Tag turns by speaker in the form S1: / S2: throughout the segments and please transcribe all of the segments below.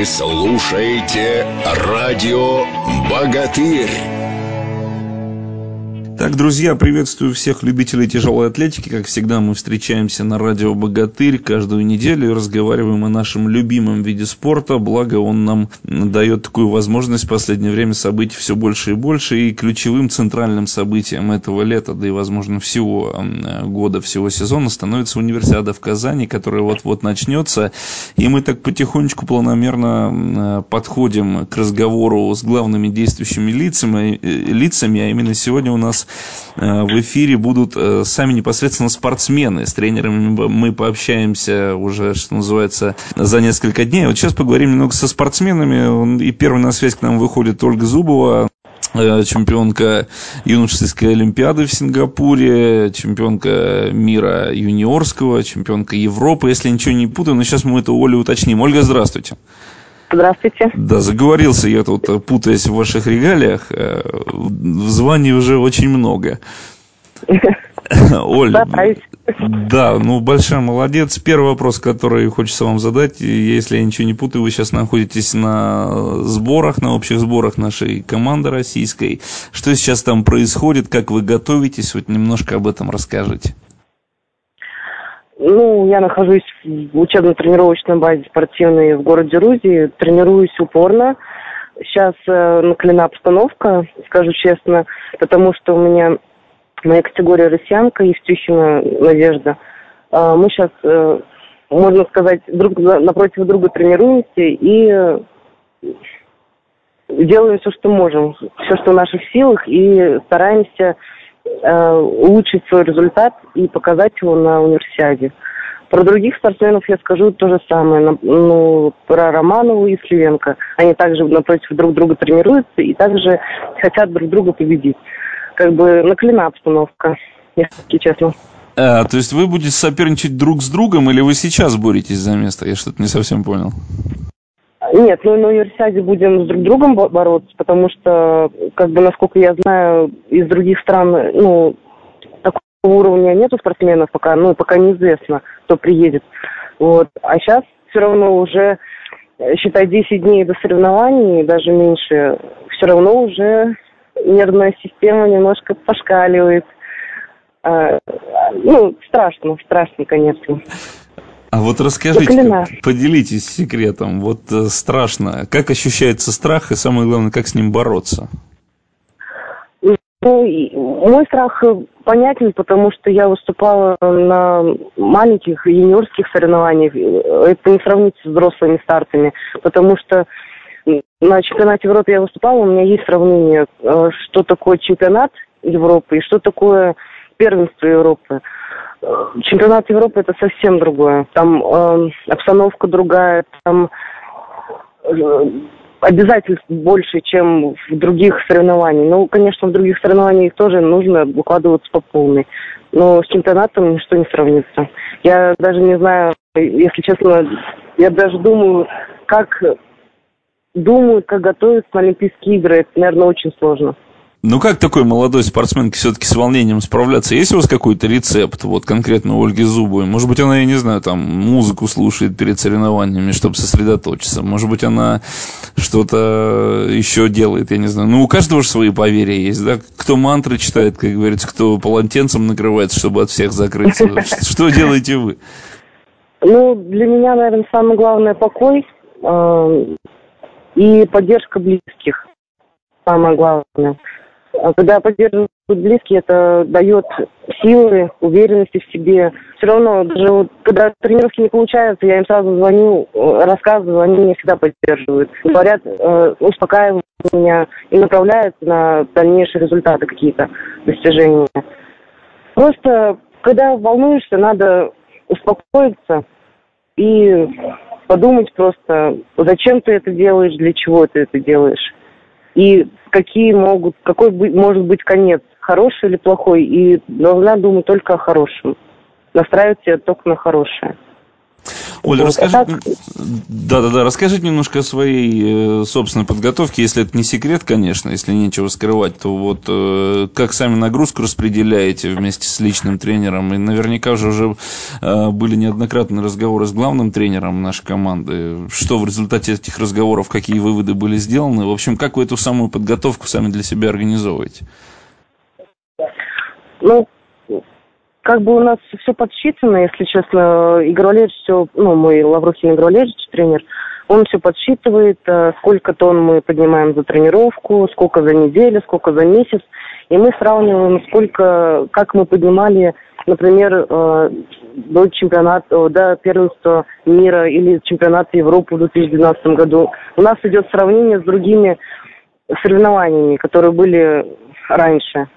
S1: Вы слушаете радио «Богатырь».
S2: Так, друзья, приветствую всех любителей тяжелой атлетики. Как всегда, мы встречаемся на радио «Богатырь» каждую неделю и разговариваем о нашем любимом виде спорта. Благо, он нам дает такую возможность в последнее время событий все больше и больше. И ключевым центральным событием этого лета, да и, возможно, всего года, всего сезона, становится универсиада в Казани, которая вот-вот начнется. И мы так потихонечку, планомерно подходим к разговору с главными действующими лицами, э, лицами а именно сегодня у нас в эфире будут э, сами непосредственно спортсмены. С тренерами мы пообщаемся уже, что называется, за несколько дней. Вот сейчас поговорим немного со спортсменами. И первый на связь к нам выходит Ольга Зубова, э, чемпионка юношеской олимпиады в Сингапуре, чемпионка мира юниорского, чемпионка Европы, если ничего не путаю. Но сейчас мы это у Оли уточним. Ольга, здравствуйте.
S3: Здравствуйте.
S2: Да, заговорился я тут, путаясь в ваших регалиях. Э, в звании уже очень много. Оль, да, ну большая молодец. Первый вопрос, который хочется вам задать, если я ничего не путаю, вы сейчас находитесь на сборах, на общих сборах нашей команды российской. Что сейчас там происходит, как вы готовитесь, вот немножко об этом расскажите.
S3: Ну, я нахожусь в учебно-тренировочной базе спортивной в городе Рузи, тренируюсь упорно. Сейчас э, накалена обстановка, скажу честно, потому что у меня моя категория россиянка, Евтющина Надежда. Э, мы сейчас, э, можно сказать, друг напротив друга тренируемся и э, делаем все, что можем, все, что в наших силах, и стараемся улучшить свой результат и показать его на универсиаде. Про других спортсменов я скажу то же самое. Ну, про Романову и Сливенко. Они также напротив друг друга тренируются и также хотят друг друга победить. Как бы наклена обстановка, если честно.
S2: А, то есть вы будете соперничать друг с другом или вы сейчас боретесь за место? Я что-то не совсем понял.
S3: Нет, ну на универсиаде будем с друг другом бороться, потому что, как бы, насколько я знаю, из других стран, ну, такого уровня нету спортсменов пока, ну, пока неизвестно, кто приедет. Вот. А сейчас все равно уже, считай, 10 дней до соревнований, даже меньше, все равно уже нервная система немножко пошкаливает. А, ну, страшно, страшно, конечно.
S2: А вот расскажите, поделитесь секретом. Вот э, страшно. Как ощущается страх и самое главное, как с ним бороться?
S3: Ну, мой страх э, понятен, потому что я выступала на маленьких юниорских соревнованиях. Это не сравнить с взрослыми стартами, потому что на чемпионате Европы я выступала, у меня есть сравнение, э, что такое чемпионат Европы и что такое первенство Европы. Чемпионат Европы это совсем другое. Там э, обстановка другая, там э, обязательств больше, чем в других соревнованиях. Ну, конечно, в других соревнованиях тоже нужно укладываться по полной. Но с чемпионатом ничто не сравнится. Я даже не знаю, если честно, я даже думаю, как думают, как готовятся на Олимпийские игры. Это, наверное, очень сложно.
S2: Ну, как такой молодой спортсменке все-таки с волнением справляться? Есть у вас какой-то рецепт, вот конкретно у Ольги Зубовой? Может быть, она, я не знаю, там, музыку слушает перед соревнованиями, чтобы сосредоточиться? Может быть, она что-то еще делает, я не знаю. Ну, у каждого же свои поверья есть, да? Кто мантры читает, как говорится, кто полотенцем накрывается, чтобы от всех закрыться. Что делаете вы?
S3: Ну, для меня, наверное, самое главное покой э, и поддержка близких. Самое главное. А когда поддерживают близкие, это дает силы, уверенности в себе. Все равно, даже вот, когда тренировки не получаются, я им сразу звоню, э, рассказываю, они меня всегда поддерживают. Говорят, э, успокаивают меня и направляют на дальнейшие результаты какие-то, достижения. Просто, когда волнуешься, надо успокоиться и подумать просто, зачем ты это делаешь, для чего ты это делаешь и какие могут, какой может быть конец, хороший или плохой, и должна думать только о хорошем. Настраивать себя только на хорошее.
S2: Оля, вот, расскажи... А так... Да-да-да, расскажите немножко о своей э, собственной подготовке, если это не секрет, конечно, если нечего скрывать, то вот э, как сами нагрузку распределяете вместе с личным тренером, и наверняка уже уже э, были неоднократные разговоры с главным тренером нашей команды, что в результате этих разговоров, какие выводы были сделаны, в общем, как вы эту самую подготовку сами для себя организовываете?
S3: Ну, как бы у нас все подсчитано, если честно. Игорь Валерьевич все, ну, мой Лаврухин Игорь Валерьевич, тренер, он все подсчитывает, э, сколько тонн мы поднимаем за тренировку, сколько за неделю, сколько за месяц. И мы сравниваем, сколько, как мы поднимали, например, э, до чемпионата, до первенства мира или чемпионата Европы в 2012 году. У нас идет сравнение с другими соревнованиями, которые были раньше.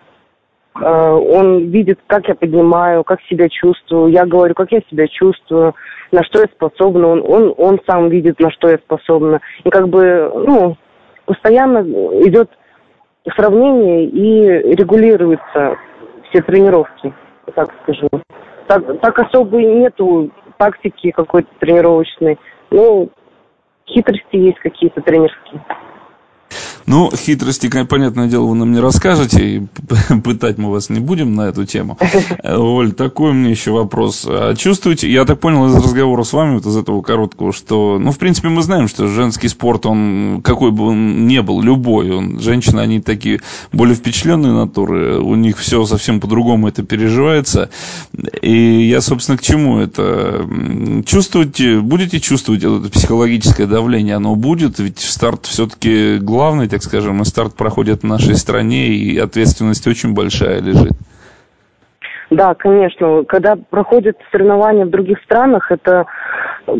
S3: Э, он видит, как я поднимаю, как себя чувствую. Я говорю, как я себя чувствую, на что я способна. Он, он, он сам видит, на что я способна. И как бы, ну, постоянно идет сравнение и регулируются все тренировки, так скажу. Так, так особо и нету тактики какой-то тренировочной. Ну, хитрости есть какие-то тренерские.
S2: Ну, хитрости, понятное дело, вы нам не расскажете, и пытать мы вас не будем на эту тему. Оль, такой меня еще вопрос. А чувствуете, я так понял из разговора с вами, вот из этого короткого, что, ну, в принципе, мы знаем, что женский спорт, он, какой бы он ни был, любой, он, женщины, они такие более впечатленные натуры, у них все совсем по-другому это переживается. И я, собственно, к чему это? Чувствуете, будете чувствовать это психологическое давление, оно будет, ведь старт все-таки главный, так скажем, и старт проходит в нашей стране, и ответственность очень большая лежит.
S3: Да, конечно. Когда проходят соревнования в других странах, это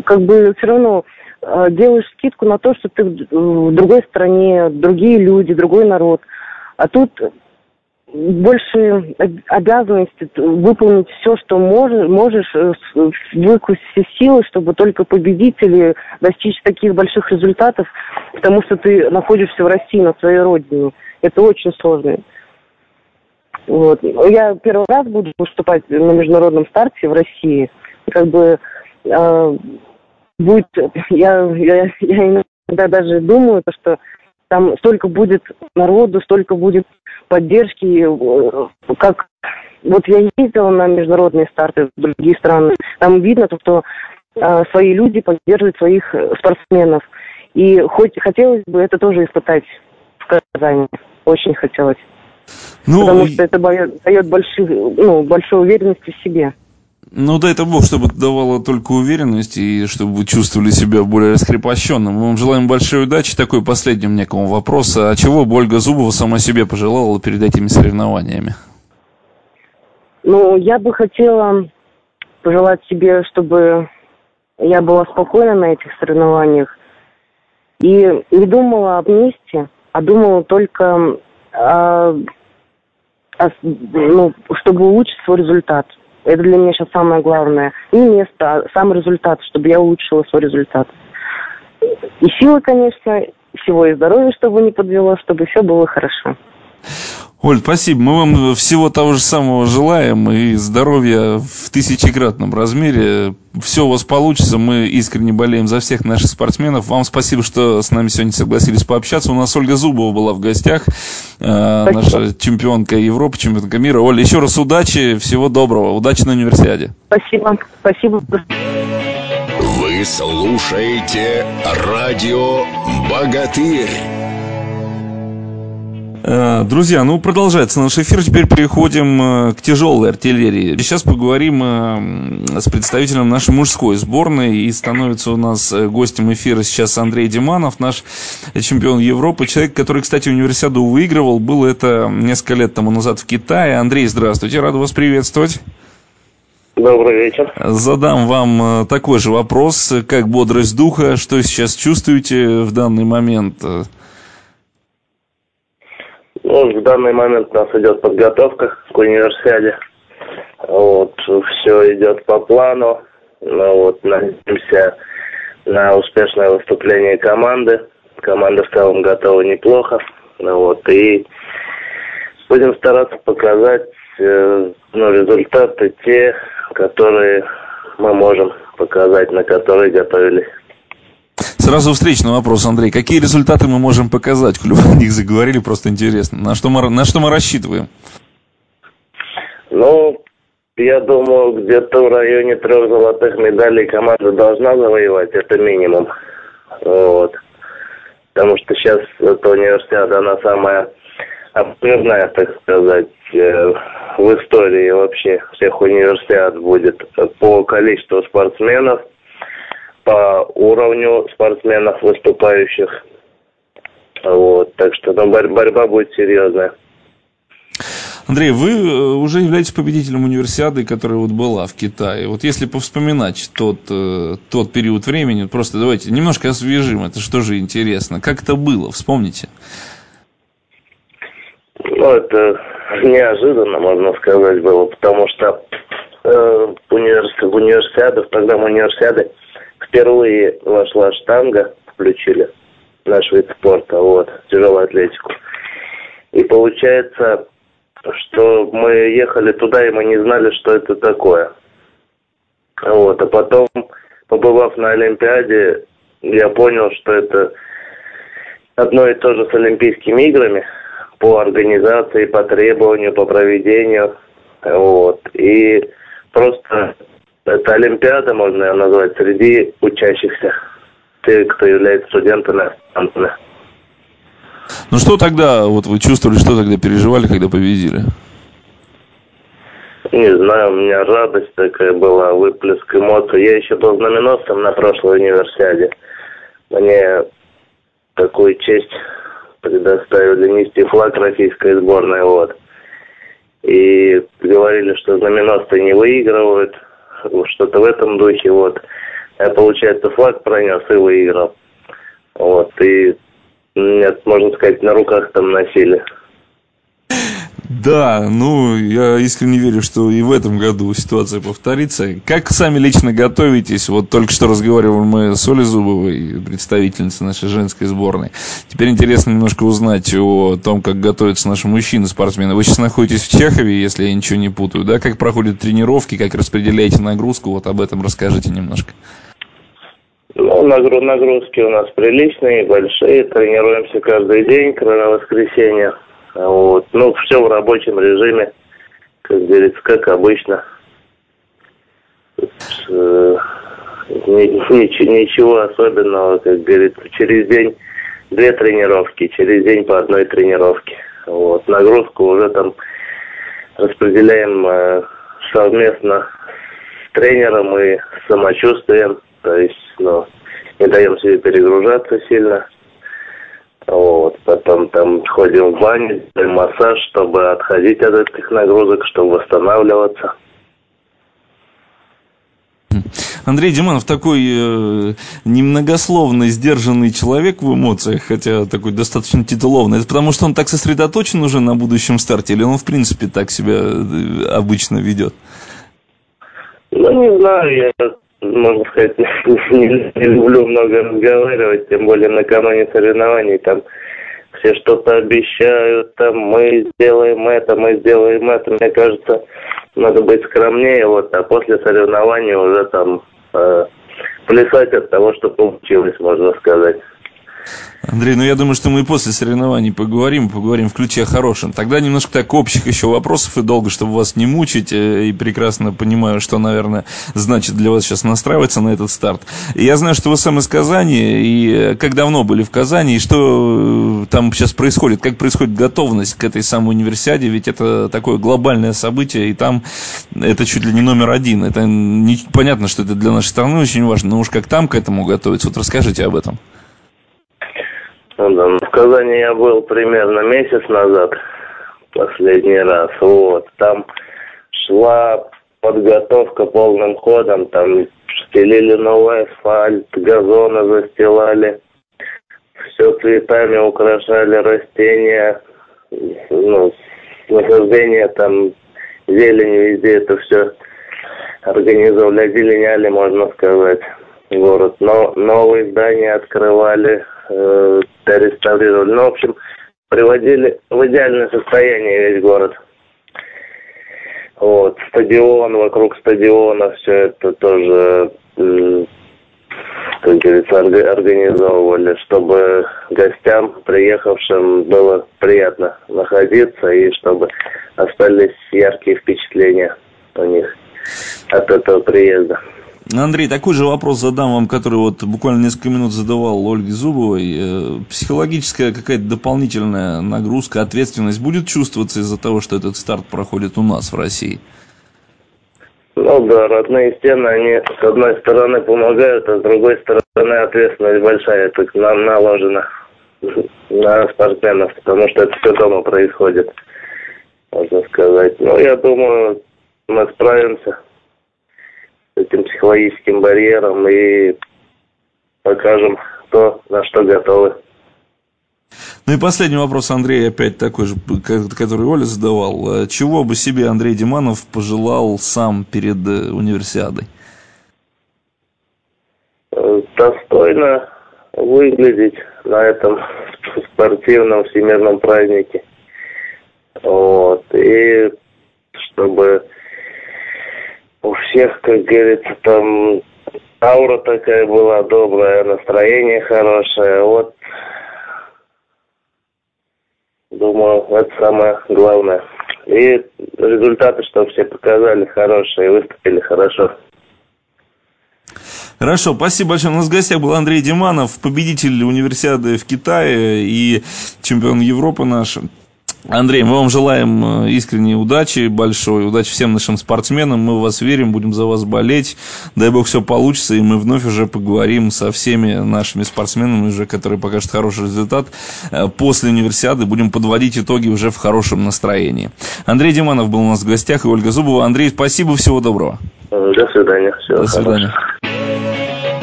S3: как бы все равно э, делаешь скидку на то, что ты в другой стране, другие люди, другой народ. А тут больше обязанности выполнить все, что можешь, можешь э, выкусить все силы, чтобы только победить или достичь таких больших результатов, потому что ты находишься в России, на своей родине. Это очень сложно. Вот. Я первый раз буду выступать на международном старте в России. Как бы э, будет, я, я, я иногда даже думаю, то, что там столько будет народу, столько будет поддержки, э, как вот я ездила на международные старты в другие страны, там видно, то, что э, свои люди поддерживают своих спортсменов. И хоть хотелось бы это тоже испытать в Казани. Очень хотелось. Ну, Потому что это дает больших, ну, большую уверенность в себе.
S2: Ну, дай это Бог, чтобы это давало только уверенность и чтобы вы чувствовали себя более раскрепощенным. Мы вам желаем большой удачи. Такой последний мне к вам вопрос. А чего бы Ольга Зубова сама себе пожелала перед этими соревнованиями?
S3: Ну, я бы хотела пожелать себе, чтобы я была спокойна на этих соревнованиях и не думала об месте, а думала только, о, о, ну, чтобы улучшить свой результат – это для меня сейчас самое главное. Не место, а сам результат, чтобы я улучшила свой результат. И силы, конечно, всего и здоровья, чтобы не подвело, чтобы все было хорошо.
S2: Оль, спасибо. Мы вам всего того же самого желаем и здоровья в тысячекратном размере. Все у вас получится. Мы искренне болеем за всех наших спортсменов. Вам спасибо, что с нами сегодня согласились пообщаться. У нас Ольга Зубова была в гостях, э, наша чемпионка Европы, чемпионка мира. Оля, еще раз удачи, всего доброго. Удачи на универсиаде.
S3: Спасибо. Спасибо.
S1: Вы слушаете радио «Богатырь».
S2: Э, друзья, ну продолжается наш эфир. Теперь переходим э, к тяжелой артиллерии. Сейчас поговорим э, с представителем нашей мужской сборной. И становится у нас гостем эфира сейчас Андрей Диманов, наш чемпион Европы. Человек, который, кстати, универсиаду выигрывал. Было это несколько лет тому назад в Китае. Андрей, здравствуйте. Рад вас приветствовать.
S4: Добрый вечер.
S2: Задам вам такой же вопрос. Как бодрость духа? Что сейчас чувствуете в данный момент?
S4: Ну, в данный момент у нас идет подготовка к универсиаде. Вот, все идет по плану. Ну, вот, надеемся на успешное выступление команды. Команда в целом готова неплохо. Ну, вот, и будем стараться показать э, ну, результаты те, которые мы можем показать, на которые готовились.
S2: Сразу встречный вопрос, Андрей. Какие результаты мы можем показать? Коль о них заговорили, просто интересно. На что мы, на что мы рассчитываем?
S4: Ну, я думаю, где-то в районе трех золотых медалей команда должна завоевать, это минимум. Вот. Потому что сейчас эта универсиада, она самая обширная, так сказать, э, в истории вообще всех универсиад будет по количеству спортсменов – по уровню спортсменов выступающих. Вот, так что ну, борь- борьба будет серьезная.
S2: Андрей, вы э, уже являетесь победителем универсиады, которая вот была в Китае. Вот если повспоминать тот, э, тот период времени, просто давайте немножко освежим, это что же интересно. Как это было, вспомните.
S4: Ну, это неожиданно, можно сказать, было, потому что э, универс... в универсиадах, в программу универсиады впервые вошла штанга, включили наш вид спорта, вот, тяжелую атлетику. И получается, что мы ехали туда, и мы не знали, что это такое. Вот, а потом, побывав на Олимпиаде, я понял, что это одно и то же с Олимпийскими играми по организации, по требованию, по проведению. Вот. И просто это Олимпиада, можно ее назвать, среди учащихся, те, кто является студентами, аспирантами.
S2: Ну что тогда, вот вы чувствовали, что тогда переживали, когда победили?
S4: Не знаю, у меня радость такая была, выплеск эмоций. Я еще был знаменосцем на прошлой универсиаде. Мне такую честь предоставили нести флаг российской сборной, вот. И говорили, что знаменосцы не выигрывают, что-то в этом духе, вот. Я, получается, флаг пронес и выиграл. Вот, и меня, можно сказать, на руках там носили.
S2: Да, ну, я искренне верю, что и в этом году ситуация повторится. Как сами лично готовитесь? Вот только что разговаривали мы с Олей Зубовой, представительницей нашей женской сборной. Теперь интересно немножко узнать о том, как готовятся наши мужчины-спортсмены. Вы сейчас находитесь в Чехове, если я ничего не путаю, да? Как проходят тренировки, как распределяете нагрузку? Вот об этом расскажите немножко.
S4: Ну, нагрузки у нас приличные, большие. Тренируемся каждый день, кроме воскресенья. Вот. Ну, все в рабочем режиме, как говорится, как обычно. Э, ничего, особенного, как говорится, через день две тренировки, через день по одной тренировке. Вот. Нагрузку уже там распределяем э, совместно с тренером и самочувствием, то есть, ну, не даем себе перегружаться сильно. Вот, потом там ходим в баню, массаж, чтобы отходить от этих нагрузок, чтобы восстанавливаться.
S2: Андрей Диманов такой э, немногословный, сдержанный человек в эмоциях, хотя такой достаточно титулованный. Это потому, что он так сосредоточен уже на будущем старте, или он, в принципе, так себя э, обычно ведет?
S4: Ну, не знаю, я можно сказать, не, не люблю много разговаривать, тем более накануне соревнований там все что-то обещают, там мы сделаем это, мы сделаем это. Мне кажется, надо быть скромнее, вот, а после соревнований уже там э, плясать от того, что получилось, можно сказать.
S2: Андрей, ну я думаю, что мы после соревнований поговорим, поговорим в ключе хорошем. Тогда немножко так общих еще вопросов и долго, чтобы вас не мучить, э, и прекрасно понимаю, что, наверное, значит для вас сейчас настраиваться на этот старт. Я знаю, что вы сам из Казани, и э, как давно были в Казани, и что э, там сейчас происходит, как происходит готовность к этой самой универсиаде, ведь это такое глобальное событие, и там это чуть ли не номер один. Это не, понятно, что это для нашей страны очень важно, но уж как там к этому готовиться, вот расскажите об этом.
S4: Ну да, в Казани я был примерно месяц назад, последний раз. Вот, там шла подготовка полным ходом, там стелили новый асфальт, газоны застилали, все цветами украшали растения, ну, насаждение там, зелень везде, это все организовали, озеленяли, можно сказать, город. Но новые здания открывали, э, реставрировали. Ну, в общем, приводили в идеальное состояние весь город. Вот, стадион, вокруг стадиона, все это тоже, как говорится, организовывали, чтобы гостям, приехавшим, было приятно находиться и чтобы остались яркие впечатления у них от этого приезда.
S2: Андрей, такой же вопрос задам вам, который вот буквально несколько минут задавал Ольге Зубовой. Э, психологическая какая-то дополнительная нагрузка, ответственность будет чувствоваться из-за того, что этот старт проходит у нас в России?
S4: Ну да, родные стены, они с одной стороны помогают, а с другой стороны ответственность большая так наложена на спортсменов, потому что это все дома происходит, можно сказать. Ну, я думаю, мы справимся этим психологическим барьером и покажем то, на что готовы.
S2: Ну и последний вопрос, Андрей, опять такой же, который Оля задавал. Э, чего бы себе Андрей Диманов пожелал сам перед э, универсиадой?
S4: Э, достойно выглядеть на этом спортивном всемирном празднике. Вот. И чтобы у всех, как говорится, там аура такая была добрая, настроение хорошее. Вот, думаю, это самое главное. И результаты, что все показали хорошие, выступили хорошо.
S2: Хорошо, спасибо большое. У нас в гостях был Андрей Диманов, победитель универсиады в Китае и чемпион Европы наш. Андрей, мы вам желаем э, искренней удачи большой, удачи всем нашим спортсменам, мы в вас верим, будем за вас болеть, дай бог все получится, и мы вновь уже поговорим со всеми нашими спортсменами, уже, которые покажут хороший результат. Э, после универсиады будем подводить итоги уже в хорошем настроении. Андрей Диманов был у нас в гостях, и Ольга Зубова. Андрей, спасибо, всего доброго.
S4: До свидания.
S2: Всего До свидания.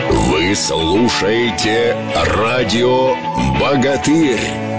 S1: Вы слушаете радио «Богатырь».